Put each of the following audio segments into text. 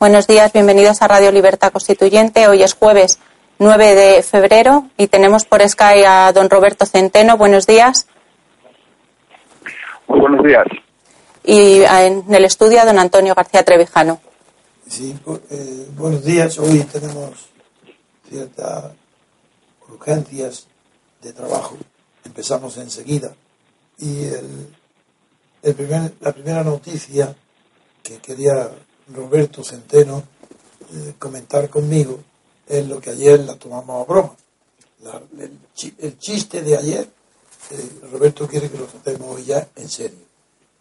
Buenos días, bienvenidos a Radio Libertad Constituyente. Hoy es jueves 9 de febrero y tenemos por Sky a don Roberto Centeno. Buenos días. Muy buenos días. Y en el estudio a don Antonio García Trevijano. Sí, eh, buenos días. Hoy tenemos ciertas urgencias de trabajo. Empezamos enseguida. Y el, el primer, la primera noticia que quería Roberto Centeno eh, comentar conmigo es lo que ayer la tomamos a broma. el, chiste de ayer, eh, Roberto quiere que lo tratemos hoy ya en serio.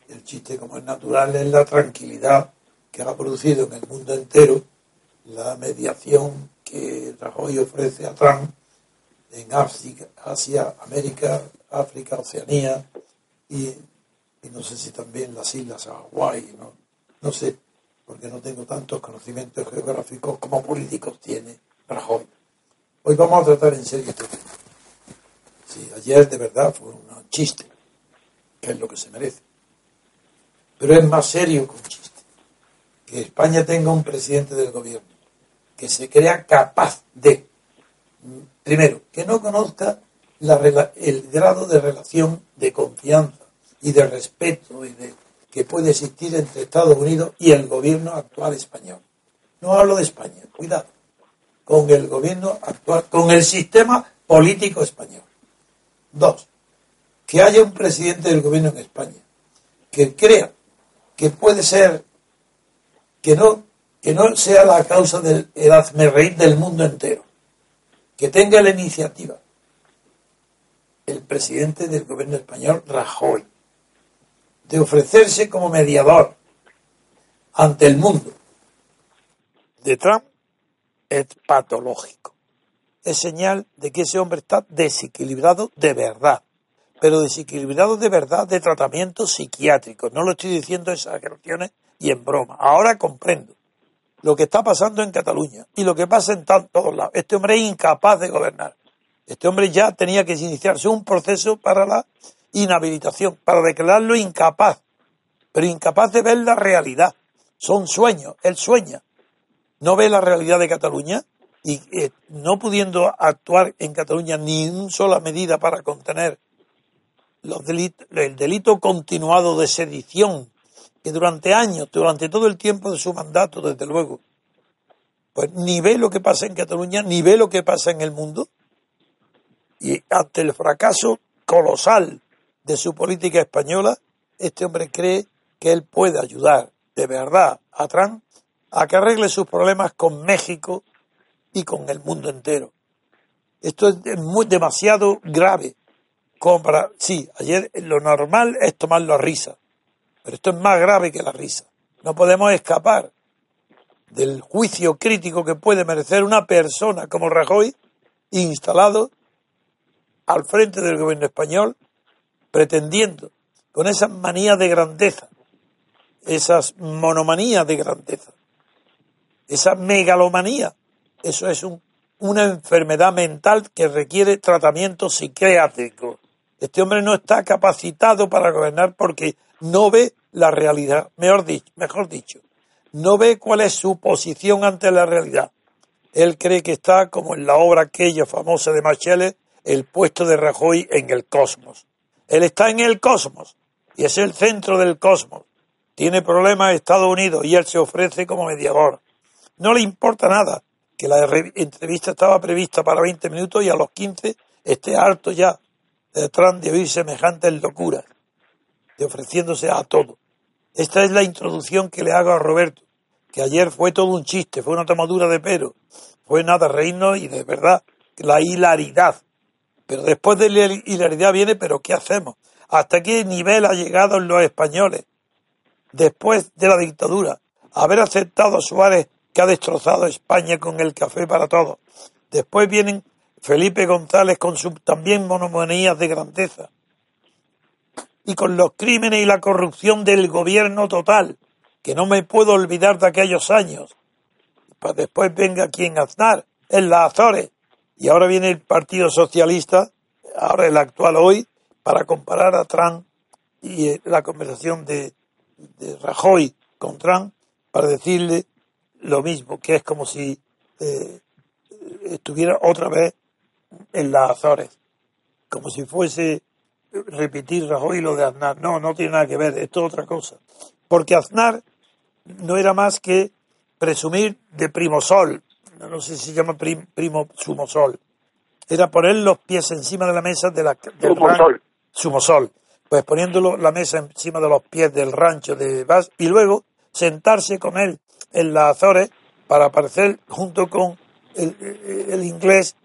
El chiste, como es natural, es la tranquilidad que ha producido en el mundo entero la mediación que Rajoy ofrece a Trump en Asia, América, África, Oceanía y, no sé si también las islas Hawái, no, no sé porque no tengo tantos conocimientos geográficos como políticos tiene Rajoy. Hoy vamos a tratar en serio este tema. Sí, ayer de verdad fue un chiste, que es lo que se merece. Pero es más serio que un chiste. Que España tenga un presidente del gobierno que se crea capaz de, primero, que no conozca el grado de relación de confianza y de respeto y de que puede existir entre Estados Unidos y el gobierno actual español. No hablo de España, cuidado, con el gobierno actual, con el sistema político español. Dos, que haya un presidente del gobierno en España que crea que puede ser, que no, que no sea la causa del reír del mundo entero, que tenga la iniciativa el presidente del gobierno español, Rajoy, de ofrecerse como mediador ante el mundo de Trump es patológico. Es señal de que ese hombre está desequilibrado de verdad, pero desequilibrado de verdad de tratamiento psiquiátrico. No lo estoy diciendo en exageraciones y en broma. Ahora comprendo lo que está pasando en Cataluña y lo que pasa en todos lados. Este hombre es incapaz de gobernar. Este hombre ya tenía que iniciarse un proceso para la inhabilitación, para declararlo incapaz, pero incapaz de ver la realidad. Son sueños, él sueña. No ve la realidad de Cataluña y eh, no pudiendo actuar en Cataluña ni una sola medida para contener el delito continuado de sedición, que durante años, durante todo el tiempo de su mandato, desde luego, pues ni ve lo que pasa en Cataluña, ni ve lo que pasa en el mundo. Y ante el fracaso colosal de su política española, este hombre cree que él puede ayudar de verdad a Trump a que arregle sus problemas con México y con el mundo entero. Esto es muy, demasiado grave. Como para, sí, ayer lo normal es tomarlo a risa, pero esto es más grave que la risa. No podemos escapar del juicio crítico que puede merecer una persona como Rajoy instalado al frente del gobierno español pretendiendo con esas manías de grandeza, esas monomanías de grandeza, esa megalomanía, eso es una enfermedad mental que requiere tratamiento psiquiátrico. Este hombre no está capacitado para gobernar porque no ve la realidad, mejor dicho, mejor dicho, no ve cuál es su posición ante la realidad. Él cree que está, como en la obra aquella famosa de Machele, el puesto de Rajoy en el cosmos. Él está en el cosmos y es el centro del cosmos. Tiene problemas Estados Unidos y él se ofrece como mediador. No le importa nada que la entrevista estaba prevista para 20 minutos y a los 15 esté harto ya detrás de oír semejantes locuras, de ofreciéndose a todo. Esta es la introducción que le hago a Roberto, que ayer fue todo un chiste, fue una tomadura de pelo, fue nada reino y de verdad la hilaridad. Pero después de la hilaridad viene, pero ¿qué hacemos? ¿Hasta qué nivel ha llegado los españoles después de la dictadura? Haber aceptado a Suárez que ha destrozado España con el café para todos. Después vienen Felipe González con sus también monomonías de grandeza y con los crímenes y la corrupción del gobierno total, que no me puedo olvidar de aquellos años. Pues después venga quien Aznar, en las Azores, y ahora viene el Partido Socialista, ahora el actual hoy, para comparar a Trump y eh, la conversación de, Rajoy con Trump, para decirle lo mismo, que es como si eh, estuviera otra vez en las Azores, como si fuese repetir Rajoy lo de Aznar. No, no tiene nada que ver, esto es otra cosa. Porque Aznar no era más que presumir de primosol, no sé si se llama primo sumosol, era poner los pies encima de la mesa de la, del sumosol. Pues poniéndolo la mesa encima de los pies del rancho de Vaz y luego sentarse con él en las Azores para aparecer junto con el, el inglés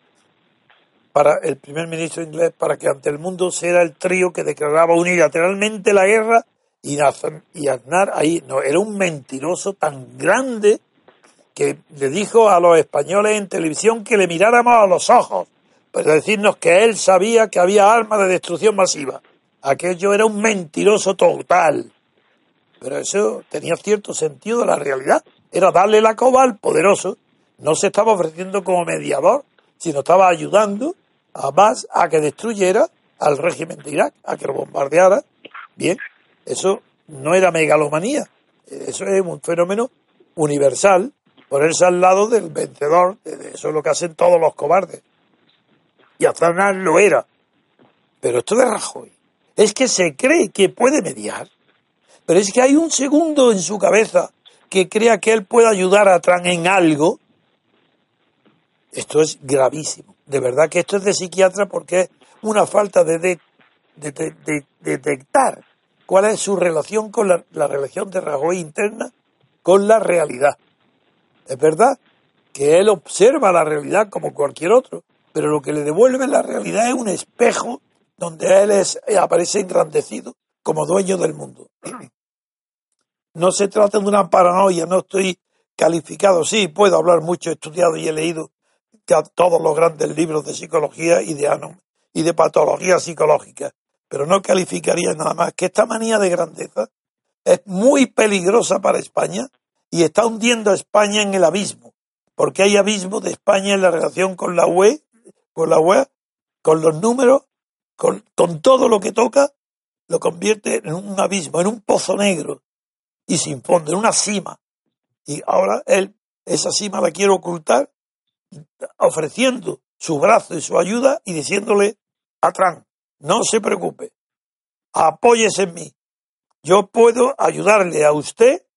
para el primer ministro inglés para que ante el mundo sea el trío que declaraba unilateralmente la guerra y, Aznar ahí no era un mentiroso tan grande que le dijo a los españoles en televisión que le miráramos a los ojos para decirnos que él sabía que había armas de destrucción masiva. Aquello era un mentiroso total. Pero eso tenía cierto sentido de la realidad. Era darle la coba al poderoso. No se estaba ofreciendo como mediador, sino estaba ayudando a más a que destruyera al régimen de Irak, a que lo bombardeara. Bien, eso no era megalomanía, eso es un fenómeno universal, ponerse al lado del vencedor, eso es lo que hacen todos los cobardes. Y Aznar lo era. Pero esto de Rajoy es que se cree que puede mediar, pero es que hay un segundo en su cabeza que crea que él puede ayudar a Trump en algo. Esto es gravísimo de verdad que esto es de psiquiatra porque es una falta de, detectar cuál es su relación con la, la relación de Rajoy interna con la realidad. Es verdad que él observa la realidad como cualquier otro, pero lo que le devuelve la realidad es un espejo donde él es, aparece engrandecido como dueño del mundo. No se trata de una paranoia, no estoy calificado, sí, puedo hablar mucho, he estudiado y he leído todos los grandes libros de psicología y de, y de patología psicológica, pero no calificaría nada más que esta manía de grandeza es muy peligrosa para España y está hundiendo a España en el abismo, porque hay abismo de España en la relación con la UE, con la UE, con los números, con, todo lo que toca, lo convierte en un abismo, en un pozo negro y sin fondo, en una cima. Y ahora él, esa cima la quiere ocultar ofreciendo su brazo y su ayuda y diciéndole a Trump, no se preocupe, apóyese en mí. Yo puedo ayudarle a usted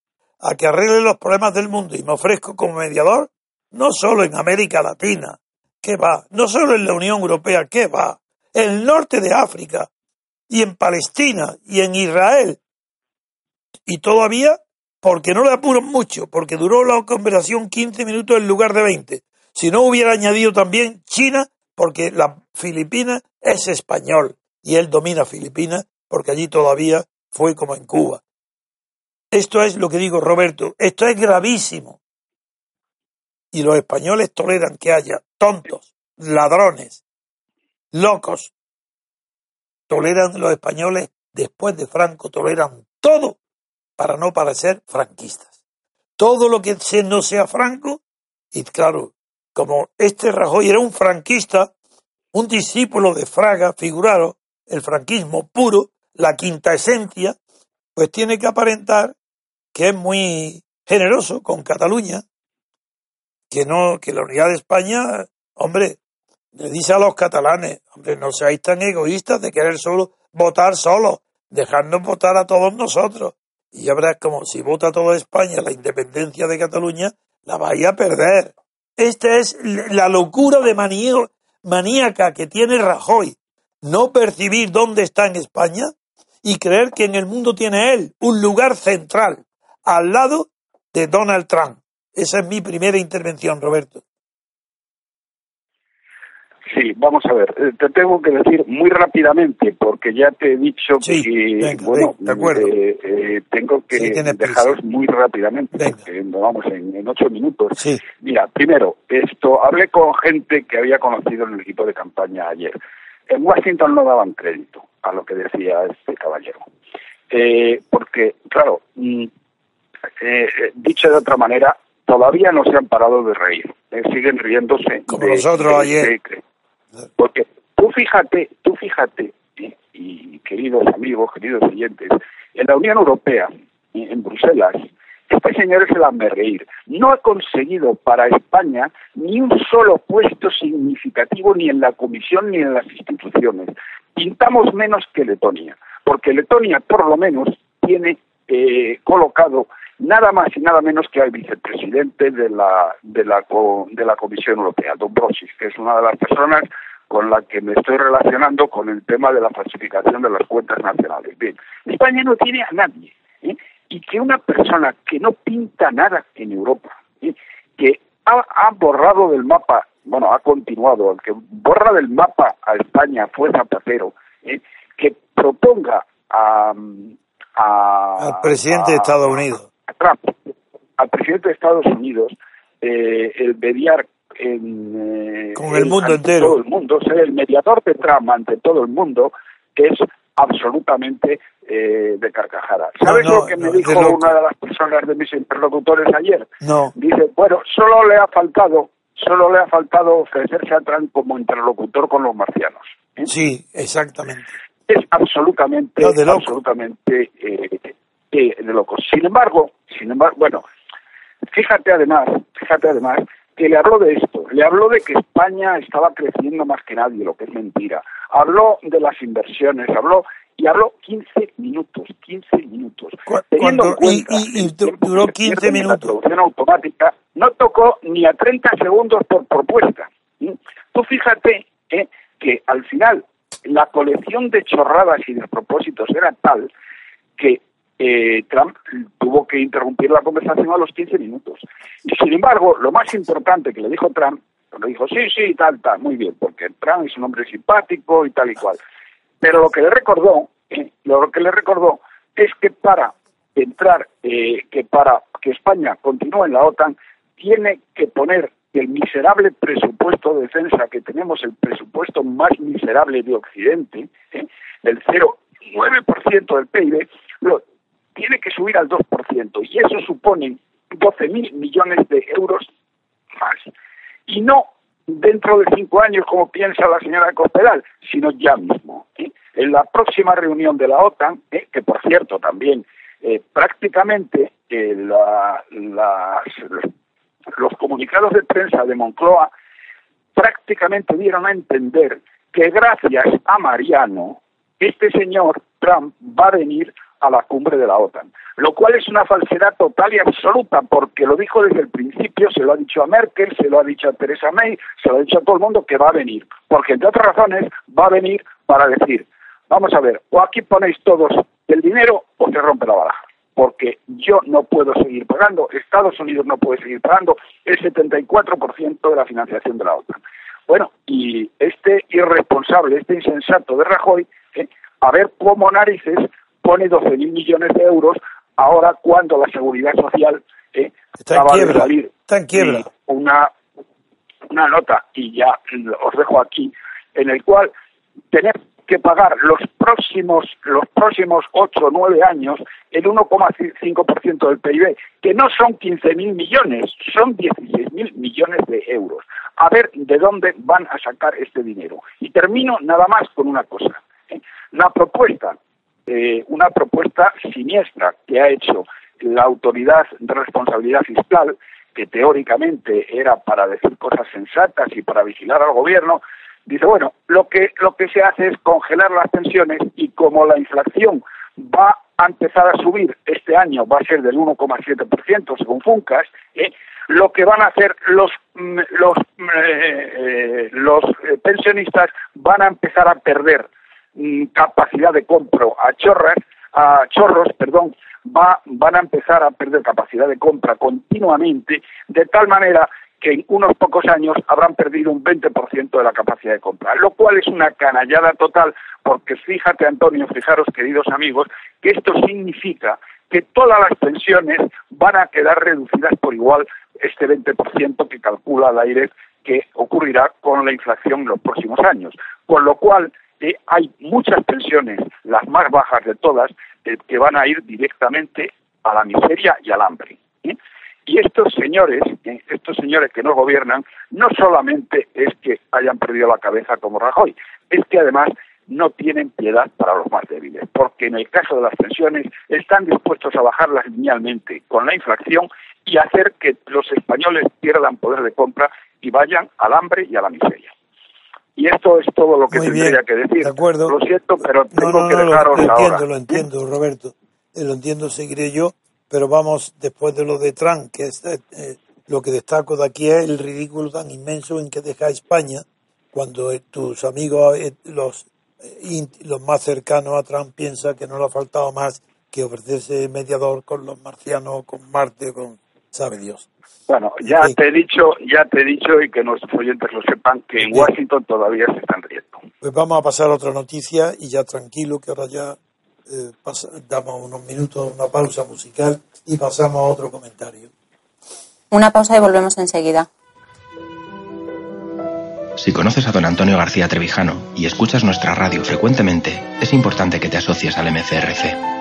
a que arregle los problemas del mundo y me ofrezco como mediador no solo en América Latina, ¿qué va? No solo en la Unión Europea, ¿qué va? En el norte de África y en Palestina y en Israel. Y todavía, porque no le apuran mucho, porque duró la conversación 15 minutos en lugar de 20. Si no hubiera añadido también China, porque la Filipinas es español y él domina Filipinas, porque allí todavía fue como en Cuba. Esto es lo que digo, Roberto, esto es gravísimo. Y los españoles toleran que haya tontos, ladrones, locos. Toleran los españoles, después de Franco, toleran todo para no parecer franquistas. Todo lo que no sea franco, y claro, como este Rajoy era un franquista, un discípulo de Fraga, figurado, el franquismo puro, la quinta esencia, pues tiene que aparentar que es muy generoso con Cataluña, que no, que la unidad de España, hombre, le dice a los catalanes, hombre, no seáis tan egoístas de querer solo votar solo, dejarnos votar a todos nosotros. Y ya verás como si vota toda España la independencia de Cataluña, la vais a perder. Esta es la locura de maníaca que tiene Rajoy. No percibir dónde está en España y creer que en el mundo tiene él un lugar central, al lado de Donald Trump. Esa es mi primera intervención, Roberto. Sí, vamos a ver, eh, te tengo que decir muy rápidamente, porque ya te he dicho que, bueno, eh, eh, tengo que dejaros muy rápidamente, porque vamos en, ocho minutos. Mira, primero, esto, hablé con gente que había conocido en el equipo de campaña ayer. En Washington no daban crédito a lo que decía este caballero. porque, claro, mm, dicho de otra manera, todavía no se han parado de reír. siguen riéndose. Como nosotros ayer. Porque tú fíjate, tú fíjate, y queridos amigos, queridos oyentes, en la Unión Europea, en Bruselas, este señor es el reír. No ha conseguido para España ni un solo puesto significativo ni en la Comisión ni en las instituciones. Pintamos menos que Letonia, porque Letonia por lo menos tiene eh, colocado nada más y nada menos que al vicepresidente de la, de la, de la Comisión Europea, Dombrovskis, que es una de las personas con la que me estoy relacionando con el tema de la falsificación de las cuentas nacionales. Bien, España no tiene a nadie. ¿eh? Y que una persona que no pinta nada en Europa, ¿eh? que ha, borrado del mapa, bueno, ha continuado, el que borra del mapa a España fue Zapatero, ¿eh? que proponga a, al presidente de Estados Unidos al presidente de Estados Unidos eh, el mediar en, eh, con el mundo entero todo el mundo ser el mediador de Trump ante todo el mundo es absolutamente eh, de carcajada. ¿Sabes lo que me dijo una de las personas de mis interlocutores ayer? No. Dice, bueno, solo le ha faltado, solo le ha faltado ofrecerse a Trump como interlocutor con los marcianos. Sí, exactamente. Es absolutamente, absolutamente de locos. Sin embargo, sin embargo, bueno, fíjate además, fíjate además que le habló de esto, le habló de que España estaba creciendo más que nadie, lo que es mentira. Habló de las inversiones, habló y habló 15 minutos, 15 minutos. Teniendo y, duró 15 minutos. La traducción automática no tocó ni a 30 segundos por propuesta. Tú fíjate eh, que al final la colección de chorradas y de propósitos era tal que eh, Trump tuvo que interrumpir la conversación a los 15 minutos. Y sin embargo, lo más importante que le dijo Trump, le dijo, sí, sí, tal, tal, muy bien, porque Trump es un hombre simpático y tal y cual. Pero lo que le recordó, eh, lo que le recordó es que para entrar, eh, que para que España continúe en la OTAN, tiene que poner el miserable presupuesto de defensa que tenemos, el presupuesto más miserable de Occidente, ¿eh? el 0,9% del PIB, lo, tiene que subir al 2%, y eso supone 12 mil millones de euros más. Y no dentro de cinco años, como piensa la señora Cospedal, sino ya mismo. ¿eh? En la próxima reunión de la OTAN, ¿eh? que por cierto también eh, prácticamente los comunicados de prensa de Moncloa prácticamente dieron a entender que gracias a Mariano este señor Trump va a venir a la cumbre de la OTAN, lo cual es una falsedad total y absoluta, porque lo dijo desde el principio, se lo ha dicho a Merkel, se lo ha dicho a Theresa May, se lo ha dicho a todo el mundo que va a venir, porque entre otras razones va a venir para decir, vamos a ver, o aquí ponéis todos el dinero o se rompe la baraja porque yo no puedo seguir pagando, Estados Unidos no puede seguir pagando el 74% de la financiación de la OTAN. Bueno, y este irresponsable, este insensato de Rajoy, eh, a ver cómo narices pone 12.000 millones de euros ahora cuando la seguridad social eh, acaba de salir está en quiebra. una una nota y ya os dejo aquí en el cual tenemos que pagar los próximos los próximos ocho o nueve años el 1,5% del PIB, que no son 15.000 millones, son 16.000 millones de euros. A ver de dónde van a sacar este dinero. Y termino nada más con una cosa. ¿eh? La propuesta, eh, una propuesta siniestra que ha hecho la Autoridad de Responsabilidad Fiscal, que teóricamente era para decir cosas sensatas y para vigilar al gobierno, dice, bueno, lo que, lo que se hace es congelar las pensiones y como la inflación va a empezar a subir este año, va a ser del 1,7% según Funcas, ¿eh? lo que van a hacer los, mm, los, mm, eh, eh, pensionistas van a empezar a perder capacidad de compro a chorras, a chorros, perdón, va, van a empezar a perder capacidad de compra continuamente, de tal manera que en unos pocos años habrán perdido un 20% de la capacidad de compra, lo cual es una canallada total, porque fíjate, Antonio, fijaros, queridos amigos, que esto significa que todas las pensiones van a quedar reducidas por igual este 20% que calcula la AIRE que ocurrirá con la inflación en los próximos años. Con lo cual, eh, hay muchas pensiones, las más bajas de todas, eh, que van a ir directamente a la miseria y al hambre. Y estos señores, eh, estos señores que nos gobiernan, no solamente es que hayan perdido la cabeza como Rajoy, es que además no tienen piedad para los más débiles, porque en el caso de las pensiones están dispuestos a bajarlas linealmente con la inflación y hacer que los españoles pierdan poder de compra y vayan al hambre y a la miseria. Y esto es todo lo que tendría que decir. De acuerdo. Lo siento, pero tengo que dejaros lo, lo entiendo, Lo entiendo, Roberto. Eh, lo entiendo, seguiré yo pero vamos, después de lo de Trump, que es, eh, lo que destaco de aquí es el ridículo tan inmenso en que deja España cuando eh, tus amigos, eh, los, los más cercanos a Trump, piensan que no le ha faltado más que ofrecerse mediador con los marcianos, con Marte, con sabe Dios. Bueno, ya te he dicho, ya te he dicho y que nuestros oyentes lo sepan que en Washington todavía se están riendo. Pues vamos a pasar a otra noticia y ya tranquilo que ahora ya eh, damos unos minutos, una pausa musical y pasamos a otro comentario. Una pausa y volvemos enseguida. Si conoces a don Antonio García Trevijano y escuchas nuestra radio frecuentemente, es importante que te asocies al MCRC.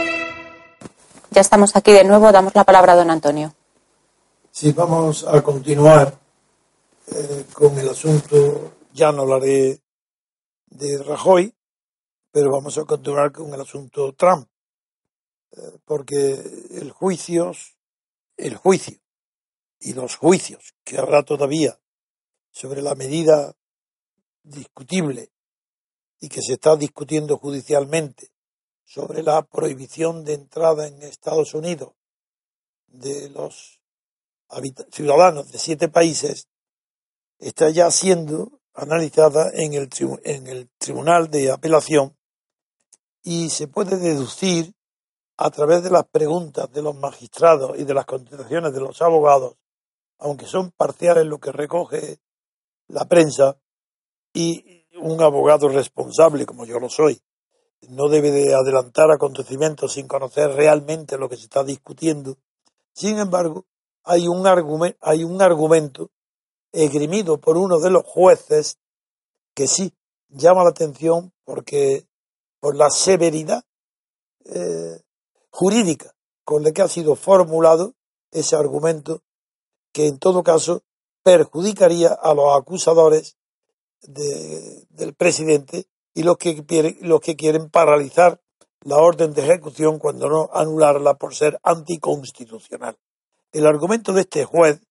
Ya estamos aquí de nuevo. Damos la palabra a don Antonio. Sí, vamos a continuar eh, con el asunto ya no hablaré de Rajoy, pero vamos a continuar con el asunto Trump, eh, porque el juicio, el juicio y los juicios que habrá todavía sobre la medida discutible y que se está discutiendo judicialmente sobre la prohibición de entrada en Estados Unidos de los ciudadanos de siete países está ya siendo analizada en el, en el Tribunal de Apelación y se puede deducir a través de las preguntas de los magistrados y de las contestaciones de los abogados, aunque son parciales lo que recoge la prensa, y un abogado responsable, como yo lo soy, no debe de adelantar acontecimientos sin conocer realmente lo que se está discutiendo. Sin embargo, hay un, argumento, hay un argumento esgrimido por uno de los jueces que sí llama la atención porque por la severidad eh, jurídica con la que ha sido formulado ese argumento que en todo caso perjudicaría a los acusadores de, del presidente y los que, los que quieren paralizar la orden de ejecución cuando no anularla por ser anticonstitucional. El argumento de este juez,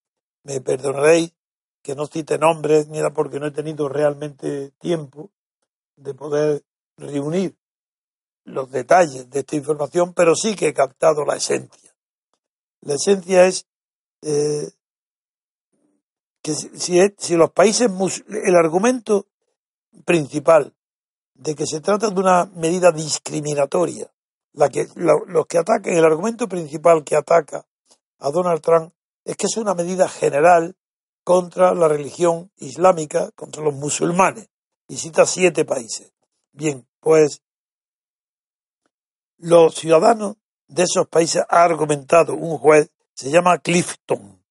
me perdonaréis que no cite nombres, ni era porque no he tenido realmente tiempo de poder reunir los detalles de esta información, pero sí que he captado la esencia. La esencia es eh, que si, si, los países, el argumento principal de que se trata de una medida discriminatoria, la que, los que el argumento principal que ataca a Donald Trump es que es una medida general contra la religión islámica, contra los musulmanes, y cita siete países. Bien, pues los ciudadanos de esos países ha argumentado un juez, se llama Clifton,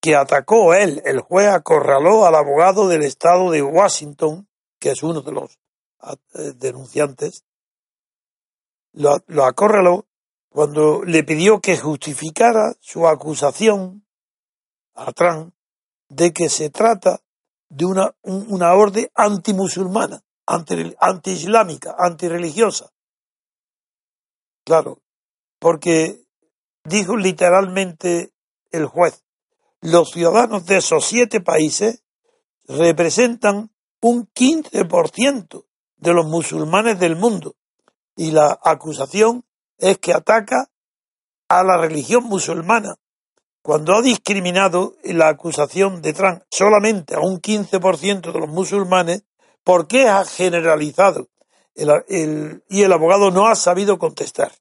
que atacó él, el juez acorraló al abogado del estado de Washington, que es uno de los eh, denunciantes, lo, lo cuando le pidió que justificara su acusación a Trump de que se trata de una, una orden antimusulmana, anti-islámica, antirreligiosa. Claro, porque dijo literalmente el juez, los ciudadanos de esos siete países representan un 15% de los musulmanes del mundo y la acusación es que ataca a la religión musulmana. Cuando ha discriminado la acusación de Trump solamente a un 15% de los musulmanes, ¿por qué ha generalizado? y el abogado no ha sabido contestar.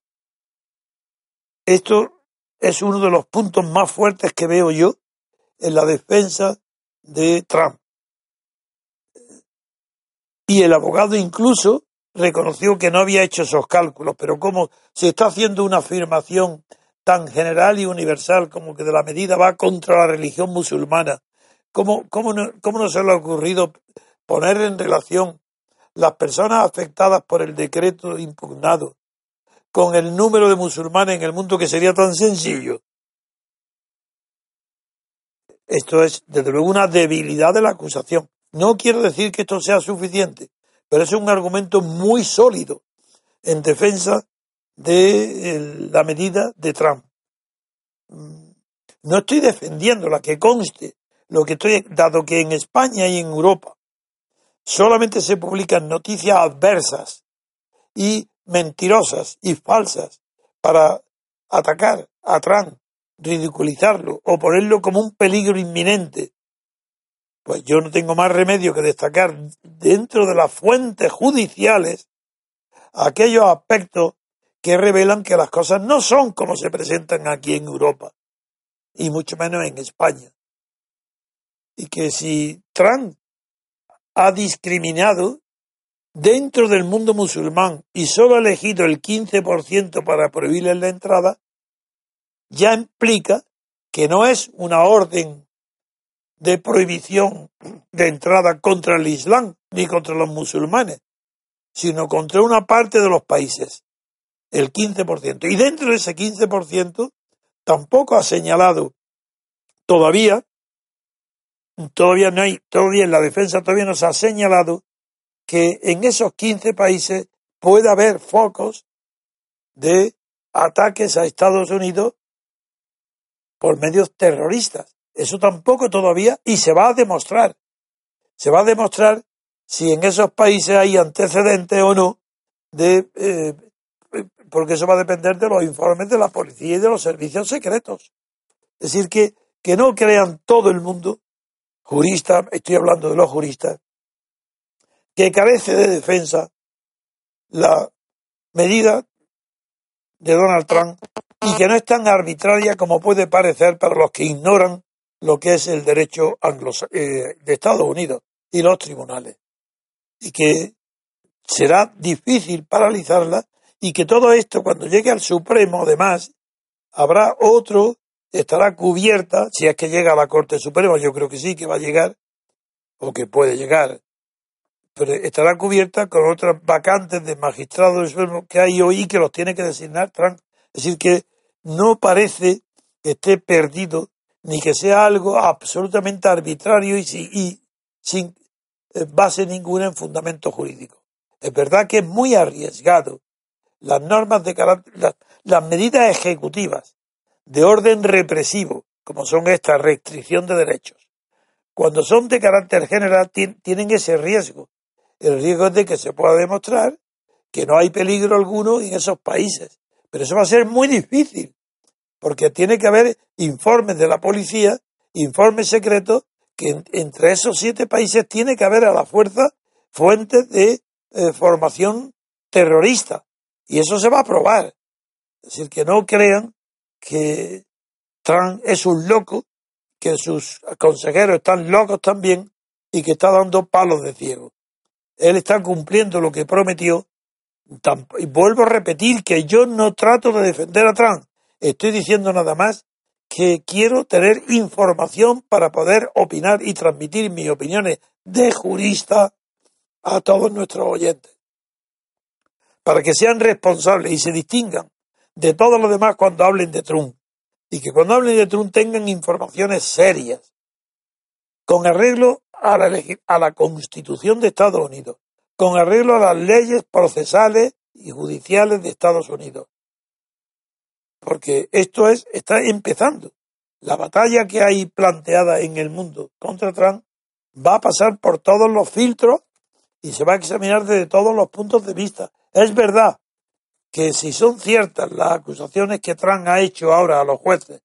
Esto es uno de los puntos más fuertes que veo yo en la defensa de Trump. Y el abogado incluso reconoció que no había hecho esos cálculos, pero como se está haciendo una afirmación tan general y universal como que de la medida va contra la religión musulmana, ¿cómo, cómo, cómo no se le ha ocurrido poner en relación las personas afectadas por el decreto impugnado con el número de musulmanes en el mundo que sería tan sencillo? Esto es, desde luego, una debilidad de la acusación. No quiero decir que esto sea suficiente, pero es un argumento muy sólido en defensa de la medida de Trump. Mm, no estoy defendiendo la que conste, lo que estoy, dado que en España y en Europa solamente se publican noticias adversas y mentirosas y falsas para atacar a Trump, ridiculizarlo o ponerlo como un peligro inminente pues yo no tengo más remedio que destacar dentro de las fuentes judiciales aquellos aspectos que revelan que las cosas no son como se presentan aquí en Europa, y mucho menos en España. Y que si Trump ha discriminado dentro del mundo musulmán y solo ha elegido el 15% para prohibirle la entrada, ya implica que no es una orden de prohibición de entrada contra el Islam ni contra los musulmanes, sino contra una parte de los países, el 15%. Y dentro de ese 15% tampoco ha señalado todavía, todavía no hay, todavía en la defensa todavía no se ha señalado que en esos 15 países puede haber focos de ataques a Estados Unidos por medios terroristas. Eso tampoco todavía, y se va a demostrar. Se va a demostrar si en esos países hay antecedentes o no de eh, porque eso va a depender de los informes de la policía y de los servicios secretos. Es decir, que, que no crean todo el mundo, juristas, estoy hablando de los juristas, que carece de defensa la medida de Donald Trump y que no es tan arbitraria como puede parecer para los que ignoran lo que es el derecho eh, de Estados Unidos y los tribunales. Y que será difícil paralizarla y que todo esto cuando llegue al Supremo, además, habrá otro, estará cubierta, si es que llega a la Corte Suprema, yo creo que sí, que va a llegar, o que puede llegar, pero estará cubierta con otras vacantes de magistrados que hay hoy que los tiene que designar Trump. Es decir, que no parece que esté perdido ni que sea algo absolutamente arbitrario y, sin eh, base ninguna en fundamento jurídico. Es verdad que es muy arriesgado las normas de las, las medidas ejecutivas de orden represivo, como son esta restricción de derechos, cuando son de carácter general tienen ese riesgo. El riesgo es de que se pueda demostrar que no hay peligro alguno en esos países. Pero eso va a ser muy difícil, porque tiene que haber informes de la policía, informes secretos, que entre esos siete países tiene que haber a la fuerza fuentes de eh, formación terrorista. Y eso se va a probar. Es decir, que no crean que Trump es un loco, que sus consejeros están locos también y que está dando palos de ciego. Él está cumpliendo lo que prometió. Y vuelvo a repetir que yo no trato de defender a Trump. Estoy diciendo nada más que quiero tener información para poder opinar y transmitir mis opiniones de jurista a todos nuestros oyentes para que sean responsables y se distingan de todos los demás cuando hablen de Trump. Y que cuando hablen de Trump tengan informaciones serias, con arreglo a la, a la Constitución de Estados Unidos, con arreglo a las leyes procesales y judiciales de Estados Unidos. Porque esto es, está empezando. La batalla que hay planteada en el mundo contra Trump va a pasar por todos los filtros y se va a examinar desde todos los puntos de vista. Es verdad que si son ciertas las acusaciones que Trump ha hecho ahora a los jueces,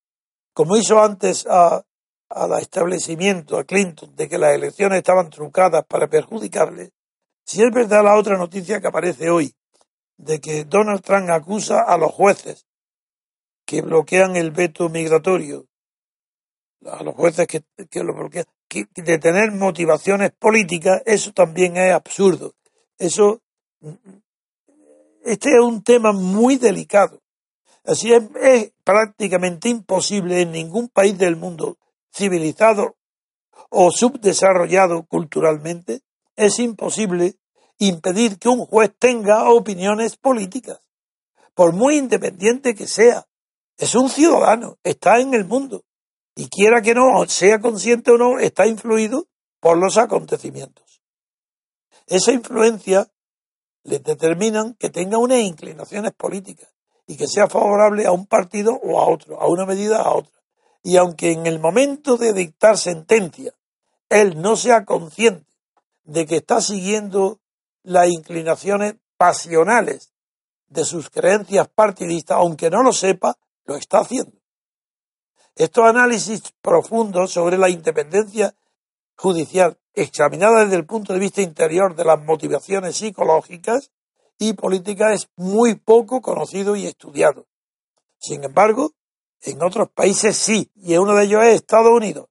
como hizo antes a, al establecimiento, a Clinton, de que las elecciones estaban trucadas para perjudicarle, si es verdad la otra noticia que aparece hoy, de que Donald Trump acusa a los jueces que bloquean el veto migratorio, a los jueces que, que lo bloquean, de tener motivaciones políticas, eso también es absurdo. Eso este es un tema muy delicado. Así es, es prácticamente imposible en ningún país del mundo civilizado o subdesarrollado culturalmente, es imposible impedir que un juez tenga opiniones políticas, por muy independiente que sea. Es un ciudadano, está en el mundo, y quiera que no, sea consciente o no, está influido por los acontecimientos. Esa influencia le determinan que tenga unas inclinaciones políticas y que sea favorable a un partido o a otro, a una medida a otra. Y aunque en el momento de dictar sentencia él no sea consciente de que está siguiendo las inclinaciones pasionales de sus creencias partidistas, aunque no lo sepa, lo está haciendo. Estos análisis profundos sobre la independencia judicial examinada desde el punto de vista interior de las motivaciones psicológicas y políticas es muy poco conocido y estudiado. Sin embargo, en otros países sí, y uno de ellos es Estados Unidos.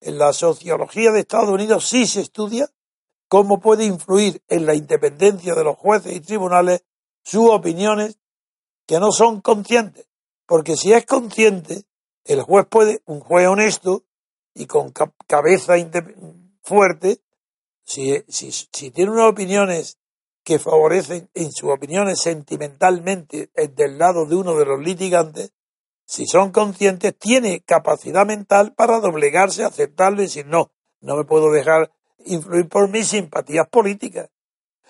En la sociología de Estados Unidos sí se estudia cómo puede influir en la independencia de los jueces y tribunales sus opiniones que no son conscientes. Porque si es consciente, el juez puede, un juez honesto y con cabeza fuerte, si, tiene unas opiniones que favorecen, en sus opiniones sentimentalmente, eh, del lado de uno de los litigantes, si son conscientes, tiene capacidad mental para doblegarse, aceptarlo y decir, no, no me puedo dejar influir por mis simpatías políticas,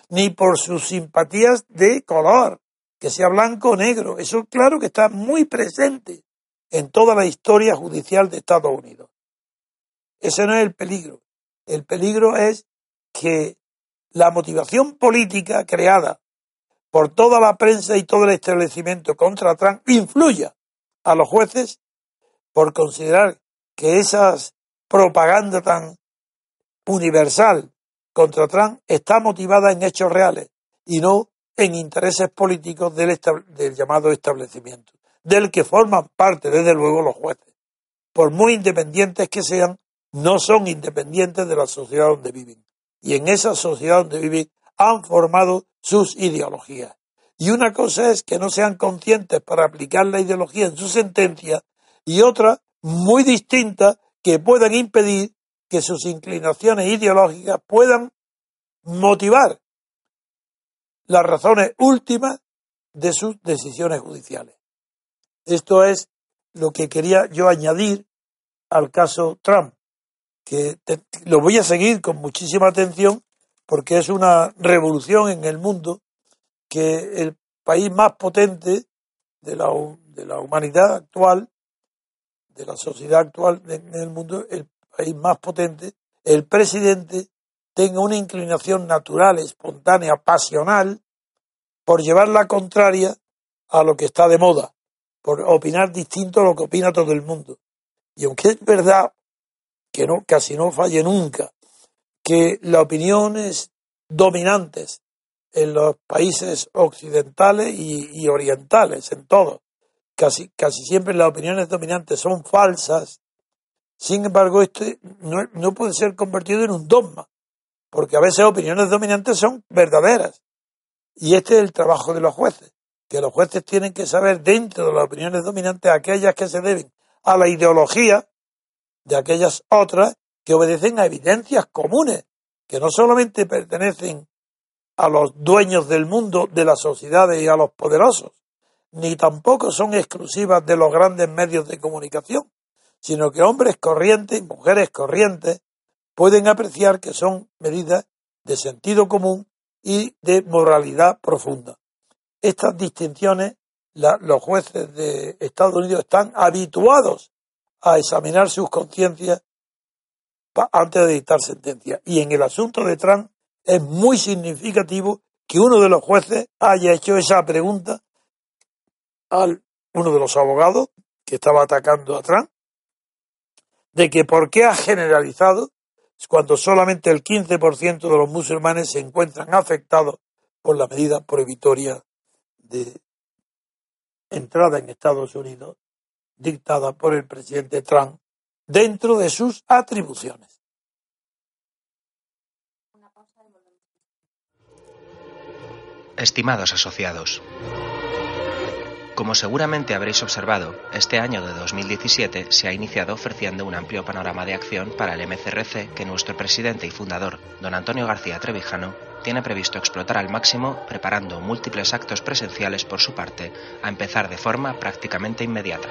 ni por sus simpatías de color, que sea blanco o negro. Eso claro que está muy presente en toda la historia judicial de Estados Unidos. Ese no es el peligro. El peligro es que la motivación política creada por toda la prensa y todo el establecimiento contra Trump influya a los jueces por considerar que esa propaganda tan universal contra Trump está motivada en hechos reales y no en intereses políticos del, del llamado establecimiento, del que forman parte, desde luego, los jueces, por muy independientes que sean no son independientes de la sociedad donde viven. Y en esa sociedad donde viven han formado sus ideologías. Y una cosa es que no sean conscientes para aplicar la ideología en su sentencia y otra muy distinta que puedan impedir que sus inclinaciones ideológicas puedan motivar las razones últimas de sus decisiones judiciales. Esto es lo que quería yo añadir al caso Trump, que lo voy a seguir con muchísima atención porque es una revolución en el mundo que el país más potente de la, de la humanidad actual, de la sociedad actual en el mundo, el país más potente, el presidente tenga una inclinación natural, espontánea, pasional, por llevar la contraria a lo que está de moda, por opinar distinto a lo que opina todo el mundo. Y aunque es verdad que no, casi no falle nunca, que las opiniones dominantes en los países occidentales y, orientales, en todo, casi, casi siempre las opiniones dominantes son falsas, sin embargo, este no, no puede ser convertido en un dogma, porque a veces opiniones dominantes son verdaderas. Y este es el trabajo de los jueces, que los jueces tienen que saber dentro de las opiniones dominantes aquellas que se deben a la ideología de aquellas otras que obedecen a evidencias comunes, que no solamente pertenecen a los dueños del mundo, de las sociedades y a los poderosos, ni tampoco son exclusivas de los grandes medios de comunicación, sino que hombres corrientes y mujeres corrientes pueden apreciar que son medidas de sentido común y de moralidad profunda. Estas distinciones los jueces de Estados Unidos están habituados a examinar sus conciencias antes de dictar sentencia. Y en el asunto de Trump es muy significativo que uno de los jueces haya hecho esa pregunta al uno de los abogados que estaba atacando a Trump de que por qué ha generalizado cuando solamente el 15% de los musulmanes se encuentran afectados por la medida prohibitoria de entrada en Estados Unidos dictada por el presidente Trump dentro de sus atribuciones. Estimados asociados, como seguramente habréis observado, este año de 2017 se ha iniciado ofreciendo un amplio panorama de acción para el MCRC que nuestro presidente y fundador, don Antonio García Trevijano, tiene previsto explotar al máximo preparando múltiples actos presenciales por su parte, a empezar de forma prácticamente inmediata.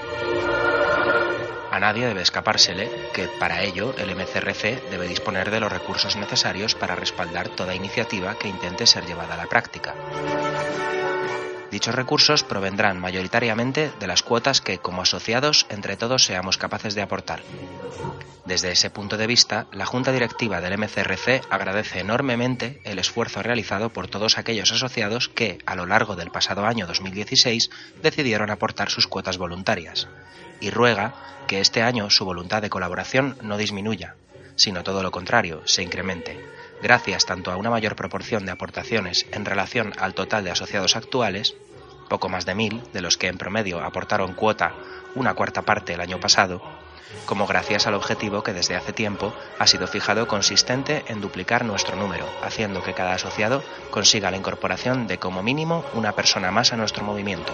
A nadie debe escapársele que, para ello, el MCRC debe disponer de los recursos necesarios para respaldar toda iniciativa que intente ser llevada a la práctica. Dichos recursos provendrán mayoritariamente de las cuotas que, como asociados, entre todos seamos capaces de aportar. Desde ese punto de vista, la Junta Directiva del MCRC agradece enormemente el esfuerzo realizado por todos aquellos asociados que, a lo largo del pasado año 2016, decidieron aportar sus cuotas voluntarias, y ruega que este año su voluntad de colaboración no disminuya, sino todo lo contrario, se incremente gracias tanto a una mayor proporción de aportaciones en relación al total de asociados actuales, poco más de mil, de los que en promedio aportaron cuota una cuarta parte el año pasado, como gracias al objetivo que desde hace tiempo ha sido fijado consistente en duplicar nuestro número, haciendo que cada asociado consiga la incorporación de como mínimo una persona más a nuestro movimiento.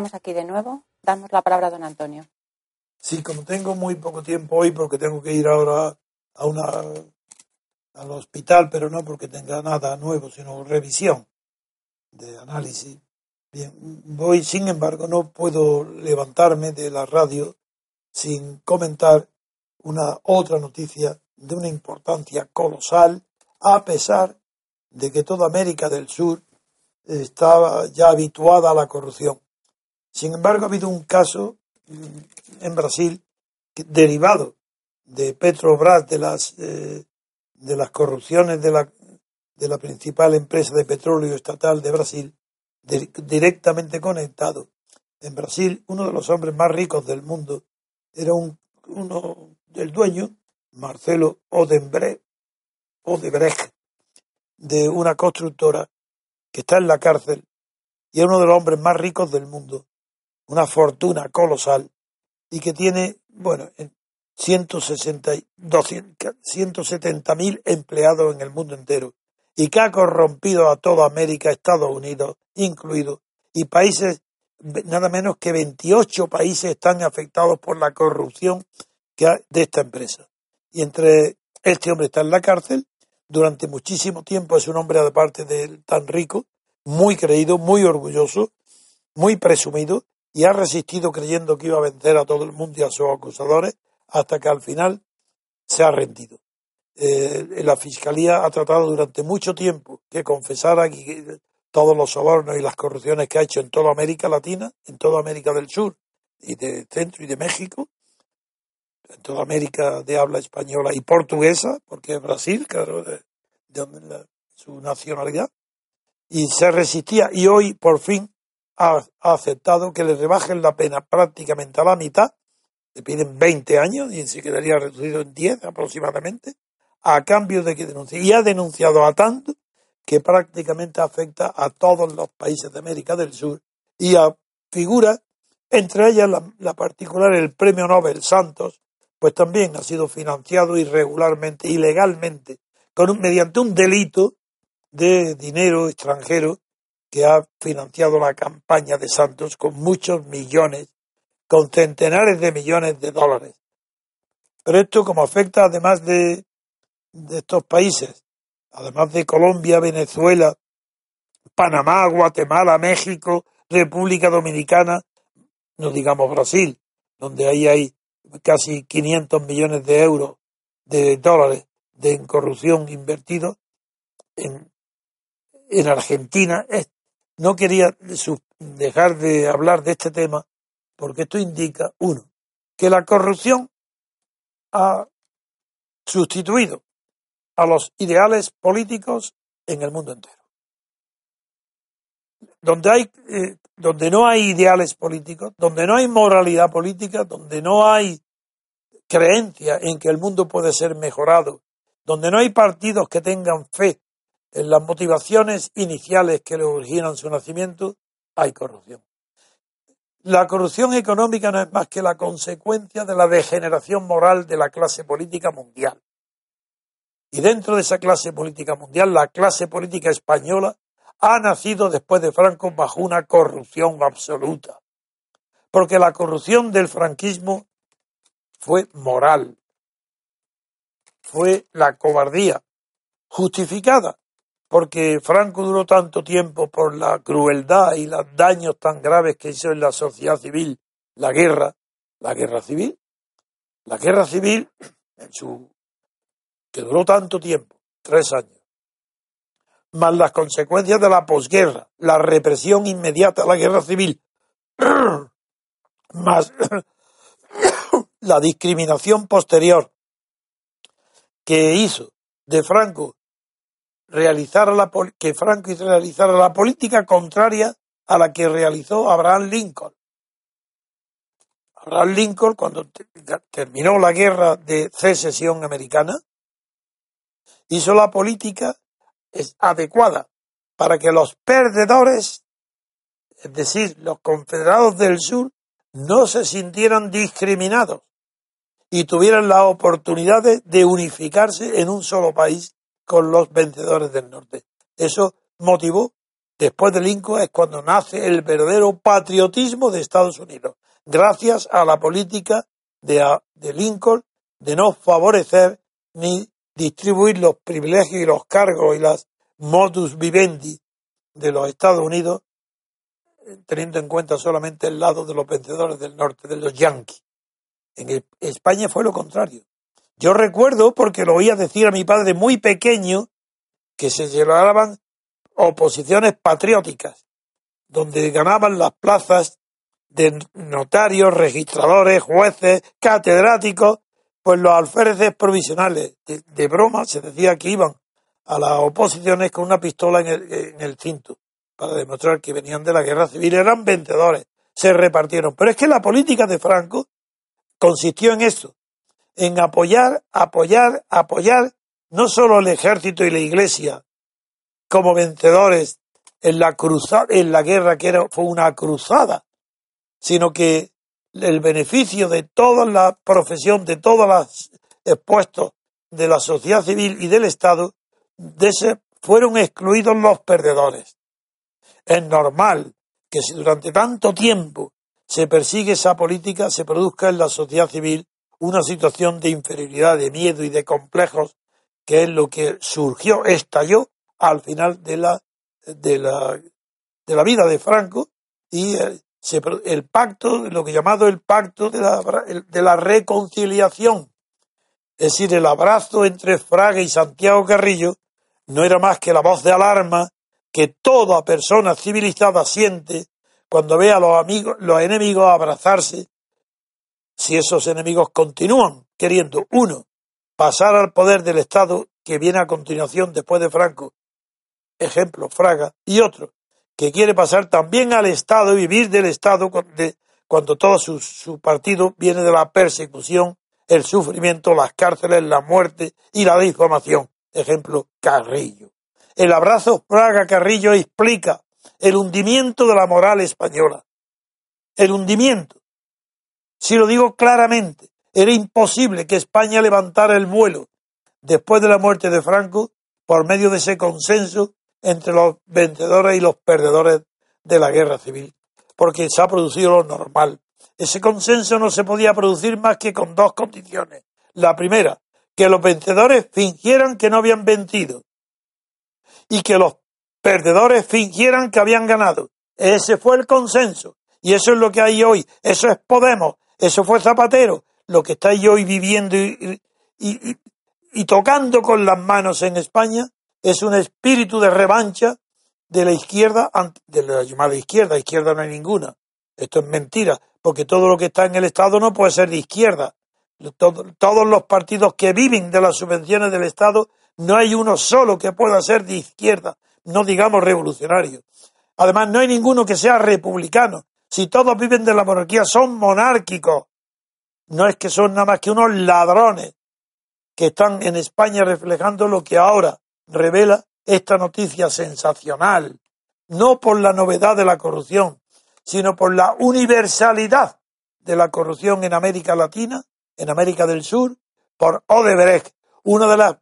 Estamos aquí de nuevo. Damos la palabra a don Antonio. Sí, como tengo muy poco tiempo hoy porque tengo que ir ahora a una al hospital, pero no porque tenga nada nuevo, sino revisión de análisis. Bien, voy, sin embargo, no puedo levantarme de la radio sin comentar una otra noticia de una importancia colosal, a pesar de que toda América del Sur estaba ya habituada a la corrupción. Sin embargo, ha habido un caso en Brasil derivado de Petrobras, de las, eh, de las corrupciones de la, de la principal empresa de petróleo estatal de Brasil, directamente conectado. En Brasil, uno de los hombres más ricos del mundo era un, uno, el dueño Marcelo Odenbrecht, Odebrecht, de una constructora que está en la cárcel y es uno de los hombres más ricos del mundo, una fortuna colosal y que tiene, bueno, 160, 170 mil empleados en el mundo entero y que ha corrompido a toda América, Estados Unidos incluido, y países, nada menos que 28 países están afectados por la corrupción de esta empresa. Y entre este hombre está en la cárcel durante muchísimo tiempo, es un hombre aparte de tan rico, muy creído, muy orgulloso, muy presumido, y ha resistido creyendo que iba a vencer a todo el mundo y a sus acusadores, hasta que al final se ha rendido. Eh, la Fiscalía ha tratado durante mucho tiempo que confesara que todos los sobornos y las corrupciones que ha hecho en toda América Latina, en toda América del Sur y de Centro y de México, en toda América de habla española y portuguesa, porque es Brasil, claro, de, su nacionalidad, y se resistía y hoy por fin ha, aceptado que le rebajen la pena prácticamente a la mitad, le piden 20 años y se quedaría reducido en 10 aproximadamente, a cambio de que denuncie. Y ha denunciado a tanto que prácticamente afecta a todos los países de América del Sur y a figuras, entre ellas la, particular el premio Nobel Santos, pues también ha sido financiado irregularmente, ilegalmente, con mediante un delito de dinero extranjero que ha financiado la campaña de Santos con muchos millones, con centenares de millones de dólares. Pero esto como afecta además de estos países, además de Colombia, Venezuela, Panamá, Guatemala, México, República Dominicana, no digamos Brasil, donde ahí hay casi 500 millones de euros, de dólares de corrupción invertidos, en, en Argentina. No quería dejar de hablar de este tema porque esto indica, uno, que la corrupción ha sustituido a los ideales políticos en el mundo entero. Donde, hay, eh, donde no hay ideales políticos, donde no hay moralidad política, donde no hay creencia en que el mundo puede ser mejorado, donde no hay partidos que tengan fe en las motivaciones iniciales que le originan su nacimiento, hay corrupción. La corrupción económica no es más que la consecuencia de la degeneración moral de la clase política mundial. Y dentro de esa clase política mundial, la clase política española ha nacido después de Franco bajo una corrupción absoluta. Porque la corrupción del franquismo fue moral, fue la cobardía justificada, porque Franco duró tanto tiempo por la crueldad y los daños tan graves que hizo en la sociedad civil la guerra, la guerra civil. La guerra civil, en su que duró tanto tiempo, tres años, más las consecuencias de la posguerra, la represión inmediata a la guerra civil, más la discriminación posterior que hizo de Franco realizar la, que Franco realizara la política contraria a la que realizó Abraham Lincoln. Abraham Lincoln, cuando terminó la guerra de secesión americana, hizo la política adecuada para que los perdedores, es decir, los confederados del sur, no se sintieran discriminados y tuvieran la oportunidad de unificarse en un solo país con los vencedores del norte. Eso motivó, después de Lincoln, es cuando nace el verdadero patriotismo de Estados Unidos, gracias a la política de, de Lincoln de no favorecer ni distribuir los privilegios y los cargos y las modus vivendi de los Estados Unidos, teniendo en cuenta solamente el lado de los vencedores del norte, de los yanquis. En España fue lo contrario. Yo recuerdo, porque lo oía decir a mi padre muy pequeño, que se llevaban oposiciones patrióticas, donde ganaban las plazas de notarios, registradores, jueces, catedráticos, pues los alféreces provisionales de, broma se decía que iban a las oposiciones con una pistola en el, en el cinto para demostrar que venían de la guerra civil, eran vencedores, se repartieron. Pero es que la política de Franco consistió en eso, en apoyar, apoyar, apoyar no solo el ejército y la iglesia como vencedores en la cruzada, en la guerra que era, fue una cruzada, sino que el beneficio de toda la profesión, de todos los expuestos de la sociedad civil y del Estado, de ese, fueron excluidos los perdedores. Es normal que si durante tanto tiempo se persigue esa política, se produzca en la sociedad civil una situación de inferioridad, de miedo y de complejos, que es lo que surgió, estalló al final de la, de la, de la vida de Franco y el, el pacto, lo que llamado el pacto de la, de la reconciliación, es decir, el abrazo entre Fraga y Santiago Carrillo, no era más que la voz de alarma que toda persona civilizada siente cuando ve a los amigos, los enemigos abrazarse, si esos enemigos continúan queriendo, uno, pasar al poder del Estado que viene a continuación después de Franco, ejemplo, Fraga, y otro, que quiere pasar también al Estado y vivir del Estado cuando todo su, partido viene de la persecución, el sufrimiento, las cárceles, la muerte y la difamación. Ejemplo, Carrillo. El abrazo Fraga-Carrillo explica el hundimiento de la moral española. El hundimiento. Si lo digo claramente, era imposible que España levantara el vuelo después de la muerte de Franco por medio de ese consenso entre los vencedores y los perdedores de la guerra civil, porque se ha producido lo normal. Ese consenso no se podía producir más que con dos condiciones. La primera, que los vencedores fingieran que no habían vencido y que los perdedores fingieran que habían ganado. Ese fue el consenso y eso es lo que hay hoy. Eso es Podemos, eso fue Zapatero, lo que está hoy viviendo y tocando con las manos en España es un espíritu de revancha de la izquierda, de la llamada izquierda, izquierda no hay ninguna. Esto es mentira, porque todo lo que está en el Estado no puede ser de izquierda. todos los partidos que viven de las subvenciones del Estado, no hay uno solo que pueda ser de izquierda, no digamos revolucionario. Además, no hay ninguno que sea republicano. Si todos viven de la monarquía, son monárquicos. No es que son nada más que unos ladrones que están en España reflejando lo que ahora revela esta noticia sensacional, no por la novedad de la corrupción, sino por la universalidad de la corrupción en América Latina, en América del Sur, por Odebrecht, una de las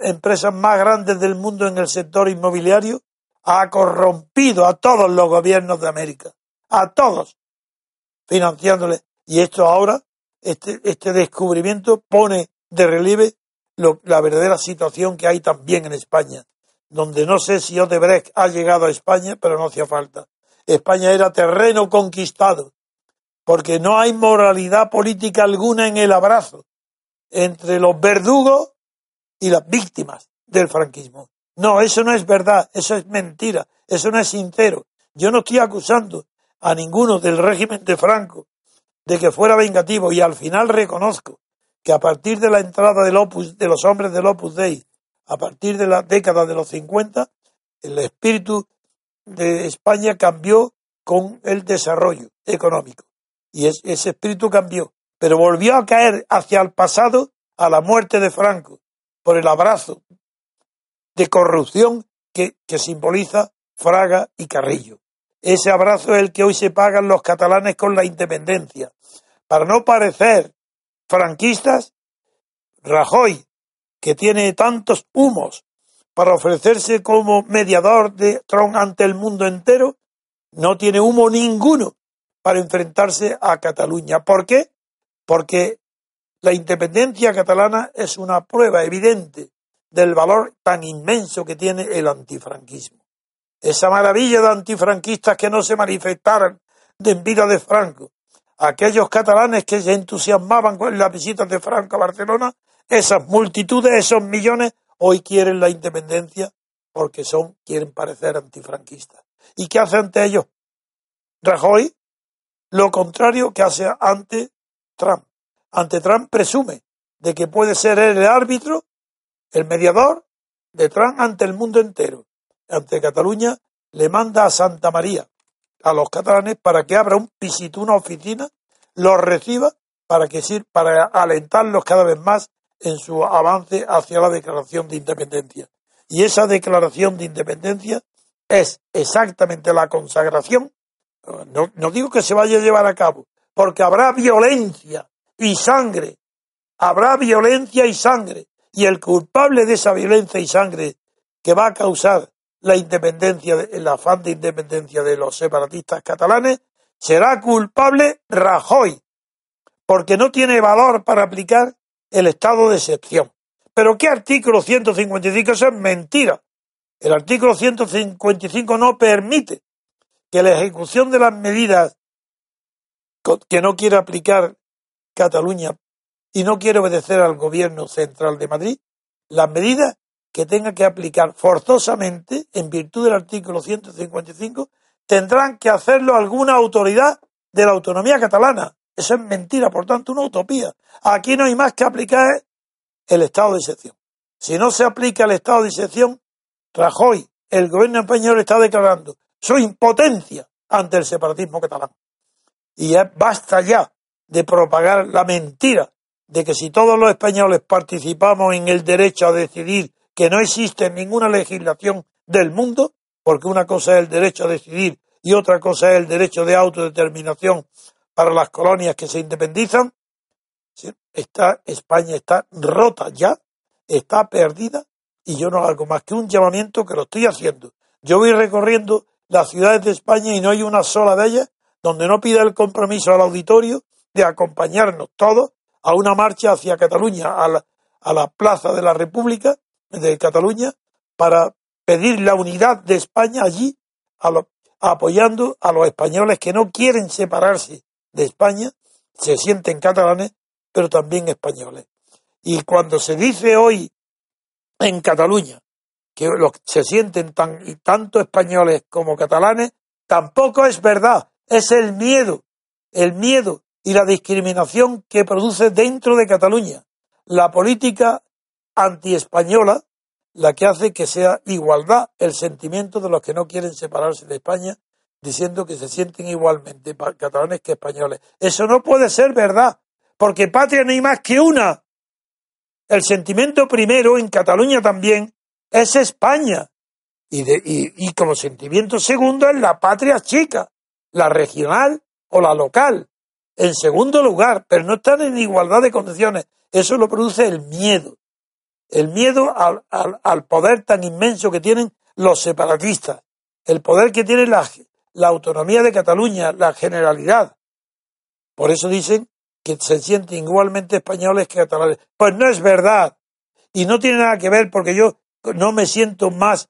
empresas más grandes del mundo en el sector inmobiliario, ha corrompido a todos los gobiernos de América, a todos, financiándoles. Y esto ahora, este, este descubrimiento pone de relieve la verdadera situación que hay también en España, donde no sé si Odebrecht ha llegado a España, pero no hacía falta. España era terreno conquistado, porque no hay moralidad política alguna en el abrazo entre los verdugos y las víctimas del franquismo. No, eso no es verdad, eso es mentira, eso no es sincero. Yo no estoy acusando a ninguno del régimen de Franco de que fuera vengativo y al final reconozco que a partir de la entrada del opus, de los hombres del Opus Dei, a partir de la década de los 50, el espíritu de España cambió con el desarrollo económico. Y ese espíritu cambió, pero volvió a caer hacia el pasado a la muerte de Franco, por el abrazo de corrupción que, que simboliza Fraga y Carrillo. Ese abrazo es el que hoy se pagan los catalanes con la independencia. Para no parecer franquistas, Rajoy, que tiene tantos humos para ofrecerse como mediador de Trump ante el mundo entero, no tiene humo ninguno para enfrentarse a Cataluña. ¿Por qué? Porque la independencia catalana es una prueba evidente del valor tan inmenso que tiene el antifranquismo. Esa maravilla de antifranquistas que no se manifestaran de en vida de Franco, aquellos catalanes que se entusiasmaban con las visitas de Franco a Barcelona, esas multitudes, esos millones, hoy quieren la independencia porque son, quieren parecer antifranquistas. ¿Y qué hace ante ellos Rajoy? Lo contrario que hace ante Trump. Ante Trump presume de que puede ser el árbitro, el mediador de Trump ante el mundo entero. Ante Cataluña le manda a Santa María, a los catalanes para que abra un pisito, una oficina, los reciba para que para alentarlos cada vez más en su avance hacia la declaración de independencia. Y esa declaración de independencia es exactamente la consagración. No digo que se vaya a llevar a cabo, porque habrá violencia y sangre. Habrá violencia y sangre. Y el culpable de esa violencia y sangre que va a causar la independencia, el afán de independencia de los separatistas catalanes, será culpable Rajoy, porque no tiene valor para aplicar el estado de excepción. Pero ¿qué artículo 155? Eso es mentira. El artículo 155 no permite que la ejecución de las medidas que no quiere aplicar Cataluña y no quiere obedecer al gobierno central de Madrid, las medidas que tenga que aplicar forzosamente, en virtud del artículo 155, tendrán que hacerlo alguna autoridad de la autonomía catalana. Eso es mentira, por tanto, una utopía. Aquí no hay más que aplicar el estado de excepción. Si no se aplica el estado de excepción, Rajoy, el gobierno español está declarando su impotencia ante el separatismo catalán. Y basta ya de propagar la mentira de que si todos los españoles participamos en el derecho a decidir que no existe ninguna legislación del mundo, porque una cosa es el derecho a decidir y otra cosa es el derecho de autodeterminación para las colonias que se independizan, está, España está rota ya, está perdida y yo no hago más que un llamamiento que lo estoy haciendo. Yo voy recorriendo las ciudades de España y no hay una sola de ellas donde no pida el compromiso al auditorio de acompañarnos todos a una marcha hacia Cataluña, a la, a la Plaza de la República, de Cataluña para pedir la unidad de España allí, apoyando a los españoles que no quieren separarse de España, se sienten catalanes, pero también españoles. Y cuando se dice hoy en Cataluña que se sienten tan, tanto españoles como catalanes, tampoco es verdad, es el miedo, el miedo y la discriminación que produce dentro de Cataluña. La política antiespañola la que hace que sea igualdad el sentimiento de los que no quieren separarse de España, diciendo que se sienten igualmente catalanes que españoles. Eso no puede ser verdad, porque patria no hay más que una. El sentimiento primero en Cataluña también es España. Y, y como sentimiento segundo es la patria chica, la regional o la local. En segundo lugar, pero no están en igualdad de condiciones. Eso lo produce el miedo el miedo al, al, poder tan inmenso que tienen los separatistas, el poder que tiene la, la autonomía de Cataluña, la generalidad. Por eso dicen que se sienten igualmente españoles que catalanes. Pues no es verdad. Y no tiene nada que ver porque yo no me siento más,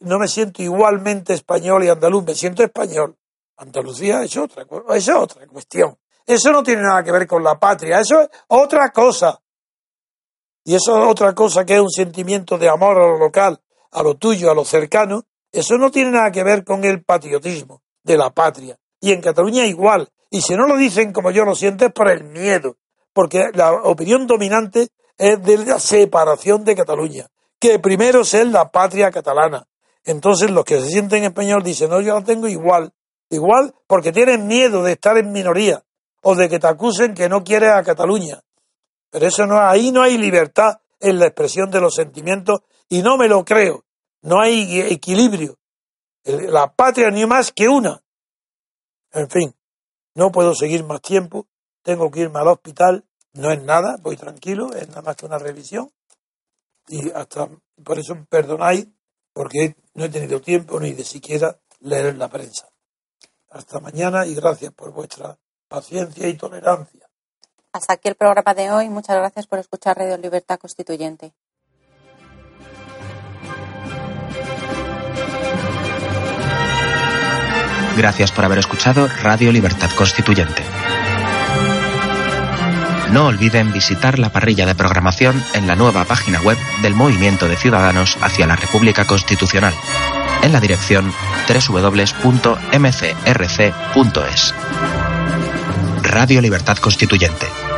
no me siento igualmente español y andaluz, me siento español. Andalucía es otra, es otra cuestión. Eso no tiene nada que ver con la patria, eso es otra cosa. Y eso es otra cosa que es un sentimiento de amor a lo local, a lo tuyo, a lo cercano. Eso no tiene nada que ver con el patriotismo de la patria. Y en Cataluña igual. Y si no lo dicen como yo lo siento es por el miedo. Porque la opinión dominante es de la separación de Cataluña. Que primero es la patria catalana. Entonces los que se sienten español dicen, no, yo la tengo igual. Igual porque tienen miedo de estar en minoría. O de que te acusen que no quieres a Cataluña pero eso no, ahí no hay libertad en la expresión de los sentimientos y no me lo creo. No hay equilibrio. La patria ni más que una. En fin, no puedo seguir más tiempo. Tengo que irme al hospital. No es nada, voy tranquilo, es nada más que una revisión. Y hasta por eso perdonáis, porque no he tenido tiempo ni de siquiera leer la prensa. Hasta mañana y gracias por vuestra paciencia y tolerancia. Hasta aquí el programa de hoy. Muchas gracias por escuchar Radio Libertad Constituyente. Gracias por haber escuchado Radio Libertad Constituyente. No olviden visitar la parrilla de programación en la nueva página web del Movimiento de Ciudadanos hacia la República Constitucional, en la dirección www.mcrc.es. Radio Libertad Constituyente.